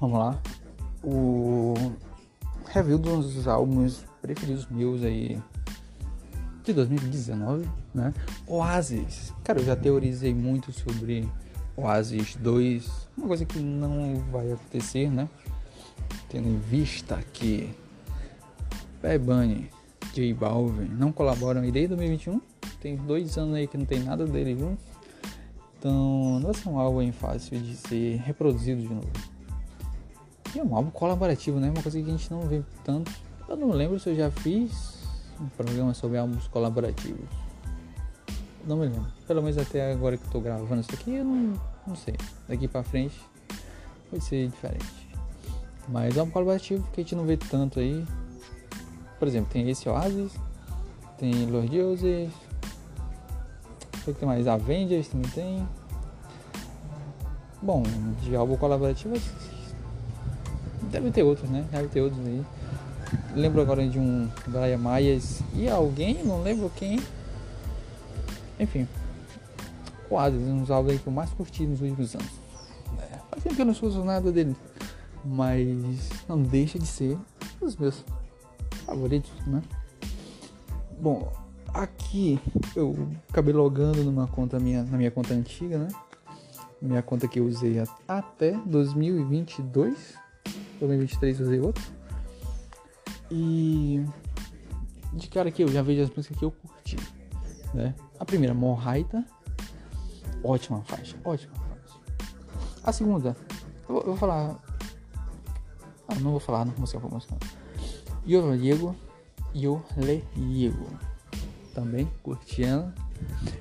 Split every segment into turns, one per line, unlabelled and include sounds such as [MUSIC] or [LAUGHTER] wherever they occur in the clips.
Vamos lá. O review dos álbuns preferidos meus aí de 2019, né? Oasis. Cara, eu já teorizei muito sobre Oasis 2, uma coisa que não vai acontecer, né? Tendo em vista que Bad Bunny, J Balvin não colaboram aí desde 2021. Tem dois anos aí que não tem nada dele juntos. Então, não vai ser um álbum fácil de ser reproduzido de novo. E é um álbum colaborativo, né? Uma coisa que a gente não vê tanto. Eu não lembro se eu já fiz um programa sobre álbuns colaborativos. Não me lembro. Pelo menos até agora que eu tô gravando isso aqui, eu não, não sei. Daqui pra frente vai ser diferente. Mas é um colaborativo que a gente não vê tanto aí. Por exemplo, tem esse Oasis, tem Lord Joseph, sei que tem mais Avengers também tem. Bom, de álbum colaborativo deve ter outros, né? Deve ter outros aí. Lembro agora de um Brian Myers e alguém, não lembro quem. Enfim. Oasis, um dos aí que eu mais curti nos últimos anos. É, faz tempo que eu não escuto nada dele. Mas não deixa de ser os meus favoritos, né? Bom, aqui eu acabei logando numa conta minha, na minha conta antiga, né? Minha conta que eu usei até 2022. 2023 usei outro. E de cara aqui eu já vejo as músicas que eu curti, né? A primeira, Morraita, ótima faixa, ótima faixa. A segunda, eu vou, eu vou falar, ah, não vou falar, não vou mostrar pra mostrar. Yo Diego, Yo Le Diego, também curti ela.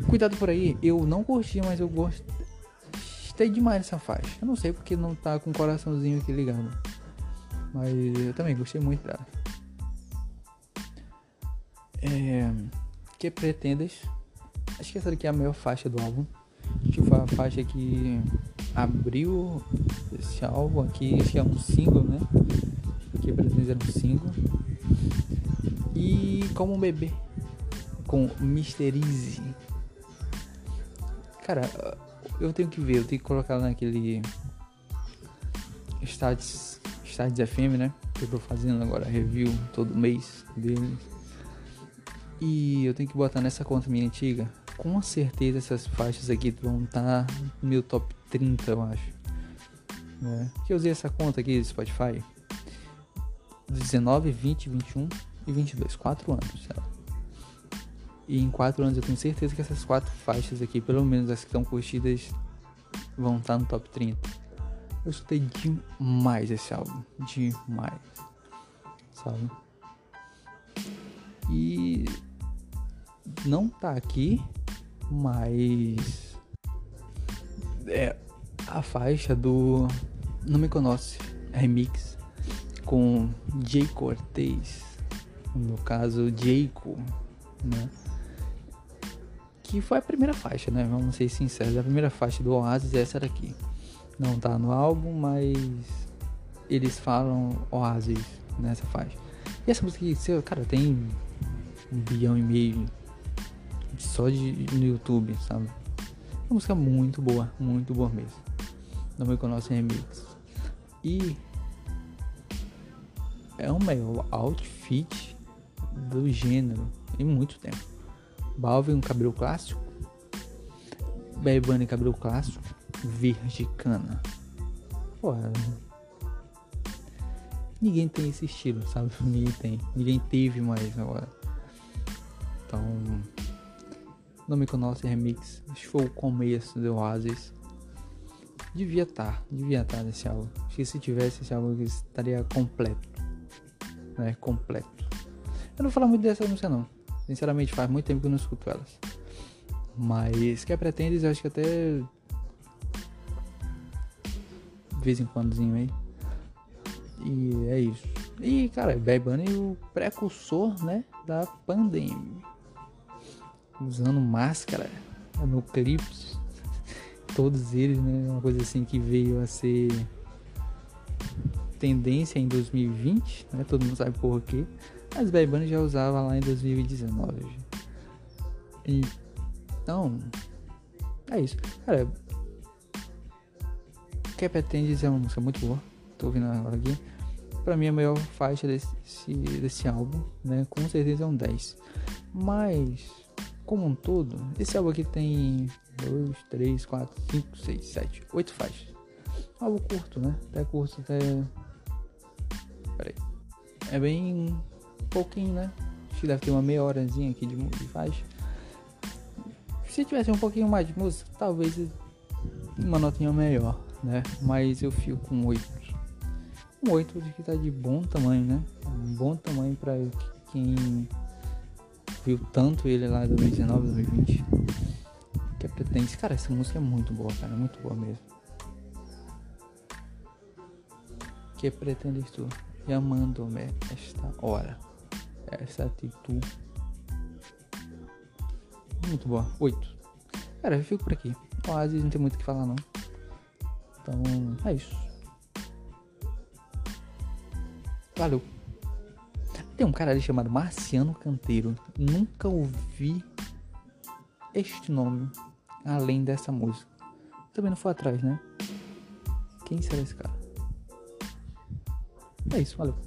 Cuidado por aí, eu não curti, mas eu gostei demais dessa faixa. Eu não sei porque não tá com o coraçãozinho aqui ligado. Mas eu também gostei muito dela. É, que pretendes? Acho que essa daqui é a maior faixa do álbum. Acho que foi a faixa que abriu esse álbum aqui. Que é um single, né? Que pretendes era um single. E como um bebê com Mysterize. Cara, eu tenho que ver, eu tenho que colocar naquele Stats, Stats FM, né? Que eu tô fazendo agora review todo mês deles. E eu tenho que botar nessa conta minha antiga. Com certeza essas faixas aqui vão estar tá no meu top 30, eu acho. É. Que eu usei essa conta aqui do Spotify 19, 20, 21 e 22. 4 anos. Sabe? E em 4 anos eu tenho certeza que essas 4 faixas aqui, pelo menos as que estão curtidas, vão estar tá no top 30. Eu escutei demais esse álbum. Demais. Sabe? E não tá aqui, mas é a faixa do Não Me Conhece Remix com Jay Cortez, no caso Jayco, né? Que foi a primeira faixa, né? Vamos ser sinceros, a primeira faixa do Oasis é essa daqui. Não tá no álbum, mas eles falam Oasis nessa faixa. E essa música aqui, cara, tem um bilhão e meio só de no YouTube, sabe? Uma música muito boa, muito boa mesmo. Não me conhece remix. E é o maior outfit do gênero em muito tempo. Balvin um cabelo clássico, Bad Bunny cabelo clássico, verde cana. Porra, ninguém tem esse estilo, sabe? [LAUGHS] Ninguém tem, ninguém teve mais agora. Então não me conhece remix. Acho que foi o começo do Oasis. Devia estar, tá, devia estar tá nesse álbum. Acho que se tivesse esse álbum estaria completo. Né? Completo. Eu não vou falar muito dessa música não. Sinceramente faz muito tempo que eu não escuto elas. Mas que pretendes, eu acho que até vez em quandozinho aí. E é isso. E cara, Bad Bunny é o precursor, né, da pandemia usando máscara no clipes. Todos eles, né? Uma coisa assim que veio a ser tendência em 2020, né? Todo mundo sabe por quê. Mas Bad Bunny já usava lá em 2019. Então, é isso. Cara, Quer Pretendes é uma música muito boa. tô ouvindo agora aqui. Pra mim, a melhor faixa desse, desse álbum, né? Com certeza é um 10. Mas, como um todo, esse álbum aqui tem 2, 3, 4, 5, 6, 7, 8 faixas. Álbum curto, né? Até curto, até. Pera aí. É bem pouquinho, né? Acho que deve ter uma meia horazinha aqui de, de faixa. Se tivesse um pouquinho mais de música, talvez uma notinha melhor, né? Mas eu fico com 8. Um 8 de que tá de bom tamanho, né? Um bom tamanho para quem viu tanto ele lá em 2019, 2020. Que é pretende. Cara, essa música é muito boa, cara. Muito boa mesmo. Que pretendes tu? Chamando-me esta hora. Essa atitude. Muito boa. 8. Cara, eu fico por aqui. Oasis não tem muito o que falar não. Então, é isso. Valeu. Tem um cara ali chamado Marciano Canteiro. Nunca ouvi este nome além dessa música. Também não foi atrás, né? Quem será esse cara? É isso, valeu.